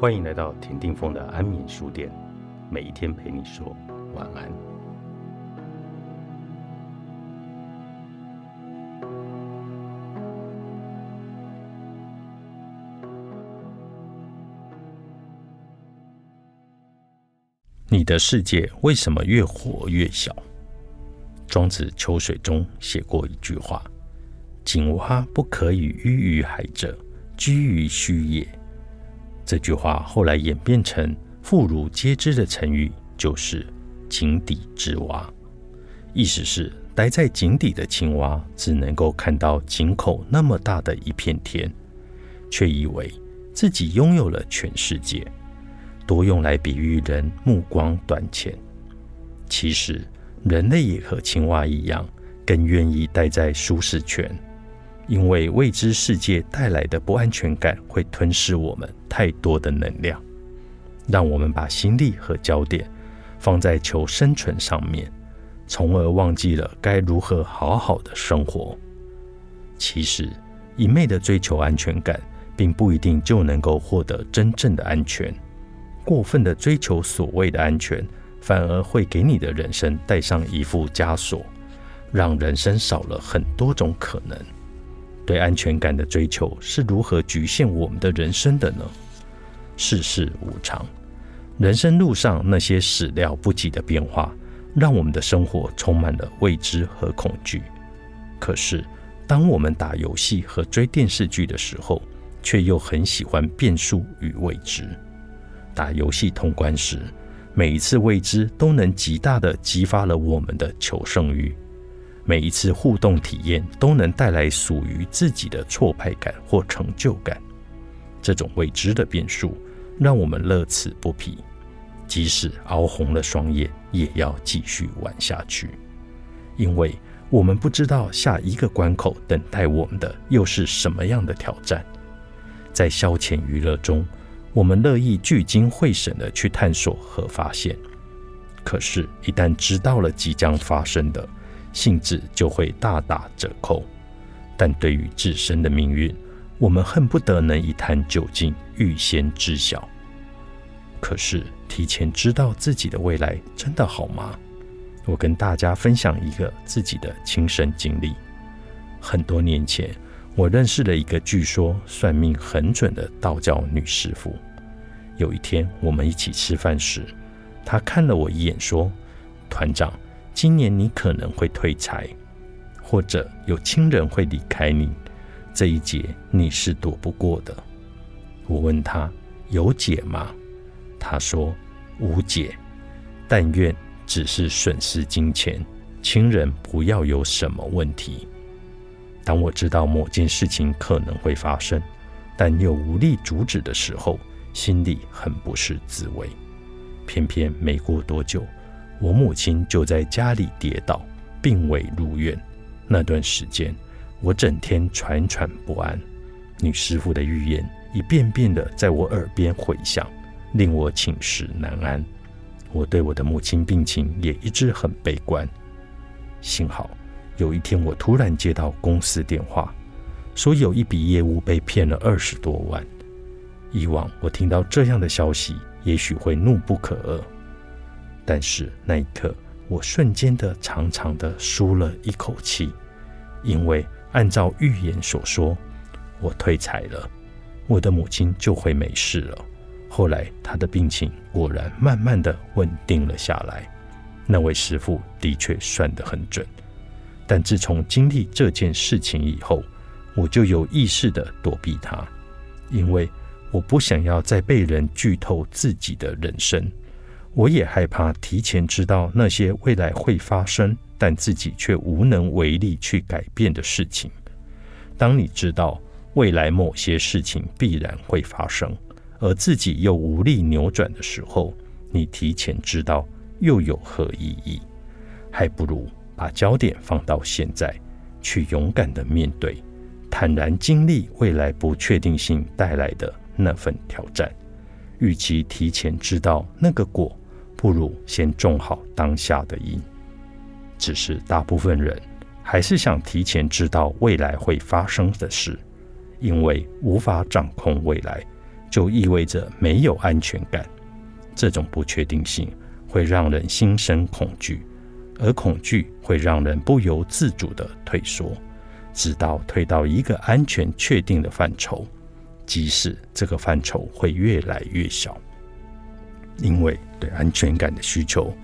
欢迎来到田定峰的安眠书店，每一天陪你说晚安。你的世界为什么越活越小？庄子《秋水》中写过一句话：“井蛙不可以喻于海者，居于虚也。”这句话后来演变成妇孺皆知的成语，就是“井底之蛙”。意思是，待在井底的青蛙只能够看到井口那么大的一片天，却以为自己拥有了全世界，多用来比喻人目光短浅。其实，人类也和青蛙一样，更愿意待在舒适圈。因为未知世界带来的不安全感会吞噬我们太多的能量，让我们把心力和焦点放在求生存上面，从而忘记了该如何好好的生活。其实，一昧的追求安全感，并不一定就能够获得真正的安全。过分的追求所谓的安全，反而会给你的人生带上一副枷锁，让人生少了很多种可能。对安全感的追求是如何局限我们的人生的呢？世事无常，人生路上那些始料不及的变化，让我们的生活充满了未知和恐惧。可是，当我们打游戏和追电视剧的时候，却又很喜欢变数与未知。打游戏通关时，每一次未知都能极大的激发了我们的求胜欲。每一次互动体验都能带来属于自己的挫败感或成就感，这种未知的变数让我们乐此不疲，即使熬红了双眼，也要继续玩下去，因为我们不知道下一个关口等待我们的又是什么样的挑战。在消遣娱乐中，我们乐意聚精会神地去探索和发现，可是，一旦知道了即将发生的，性质就会大打折扣，但对于自身的命运，我们恨不得能一探究竟，预先知晓。可是提前知道自己的未来真的好吗？我跟大家分享一个自己的亲身经历。很多年前，我认识了一个据说算命很准的道教女师傅。有一天，我们一起吃饭时，她看了我一眼，说：“团长。”今年你可能会退财，或者有亲人会离开你，这一劫你是躲不过的。我问他有解吗？他说无解，但愿只是损失金钱，亲人不要有什么问题。当我知道某件事情可能会发生，但又无力阻止的时候，心里很不是滋味。偏偏没过多久。我母亲就在家里跌倒，并未入院。那段时间，我整天喘喘不安。女师傅的预言一遍遍的在我耳边回响，令我寝食难安。我对我的母亲病情也一直很悲观。幸好有一天，我突然接到公司电话，说有一笔业务被骗了二十多万。以往我听到这样的消息，也许会怒不可遏。但是那一刻，我瞬间的长长的舒了一口气，因为按照预言所说，我退财了，我的母亲就会没事了。后来她的病情果然慢慢的稳定了下来。那位师傅的确算得很准，但自从经历这件事情以后，我就有意识的躲避他，因为我不想要再被人剧透自己的人生。我也害怕提前知道那些未来会发生，但自己却无能为力去改变的事情。当你知道未来某些事情必然会发生，而自己又无力扭转的时候，你提前知道又有何意义？还不如把焦点放到现在，去勇敢的面对，坦然经历未来不确定性带来的那份挑战。与其提前知道那个果。不如先种好当下的因。只是大部分人还是想提前知道未来会发生的事，因为无法掌控未来，就意味着没有安全感。这种不确定性会让人心生恐惧，而恐惧会让人不由自主地退缩，直到退到一个安全确定的范畴，即使这个范畴会越来越小。因为对安全感的需求，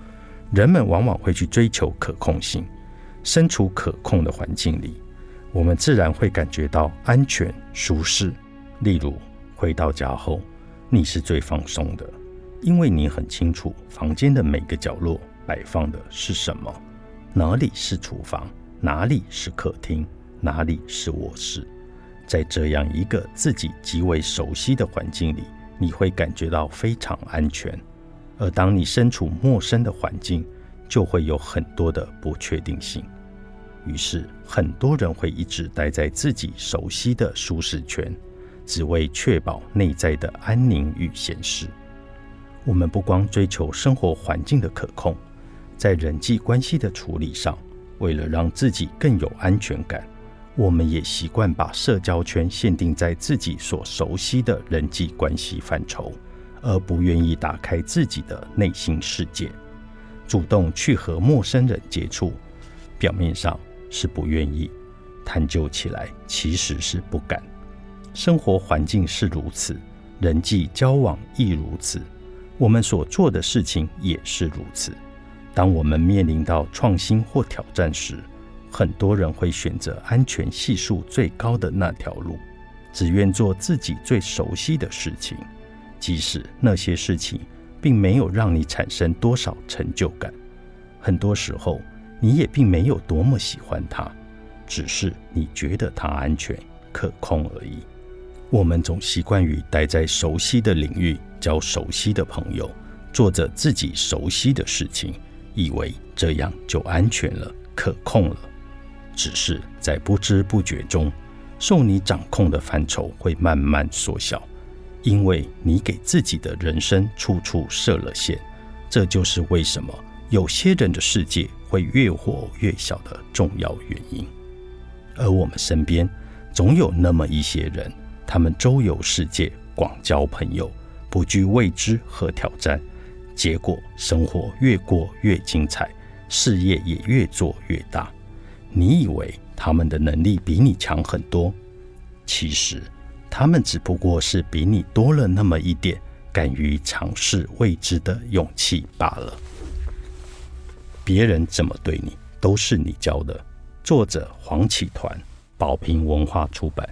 人们往往会去追求可控性。身处可控的环境里，我们自然会感觉到安全舒适。例如，回到家后，你是最放松的，因为你很清楚房间的每个角落摆放的是什么，哪里是厨房，哪里是客厅，哪里是卧室。在这样一个自己极为熟悉的环境里，你会感觉到非常安全。而当你身处陌生的环境，就会有很多的不确定性。于是，很多人会一直待在自己熟悉的舒适圈，只为确保内在的安宁与闲适。我们不光追求生活环境的可控，在人际关系的处理上，为了让自己更有安全感，我们也习惯把社交圈限定在自己所熟悉的人际关系范畴，而不愿意打开自己的内心世界，主动去和陌生人接触。表面上。是不愿意探究起来，其实是不敢。生活环境是如此，人际交往亦如此，我们所做的事情也是如此。当我们面临到创新或挑战时，很多人会选择安全系数最高的那条路，只愿做自己最熟悉的事情，即使那些事情并没有让你产生多少成就感。很多时候。你也并没有多么喜欢它，只是你觉得它安全可控而已。我们总习惯于待在熟悉的领域，交熟悉的朋友，做着自己熟悉的事情，以为这样就安全了、可控了。只是在不知不觉中，受你掌控的范畴会慢慢缩小，因为你给自己的人生处处设了限。这就是为什么有些人的世界。会越活越小的重要原因，而我们身边总有那么一些人，他们周游世界，广交朋友，不惧未知和挑战，结果生活越过越精彩，事业也越做越大。你以为他们的能力比你强很多，其实他们只不过是比你多了那么一点敢于尝试未知的勇气罢了。别人怎么对你，都是你教的。作者：黄启团，宝瓶文化出版。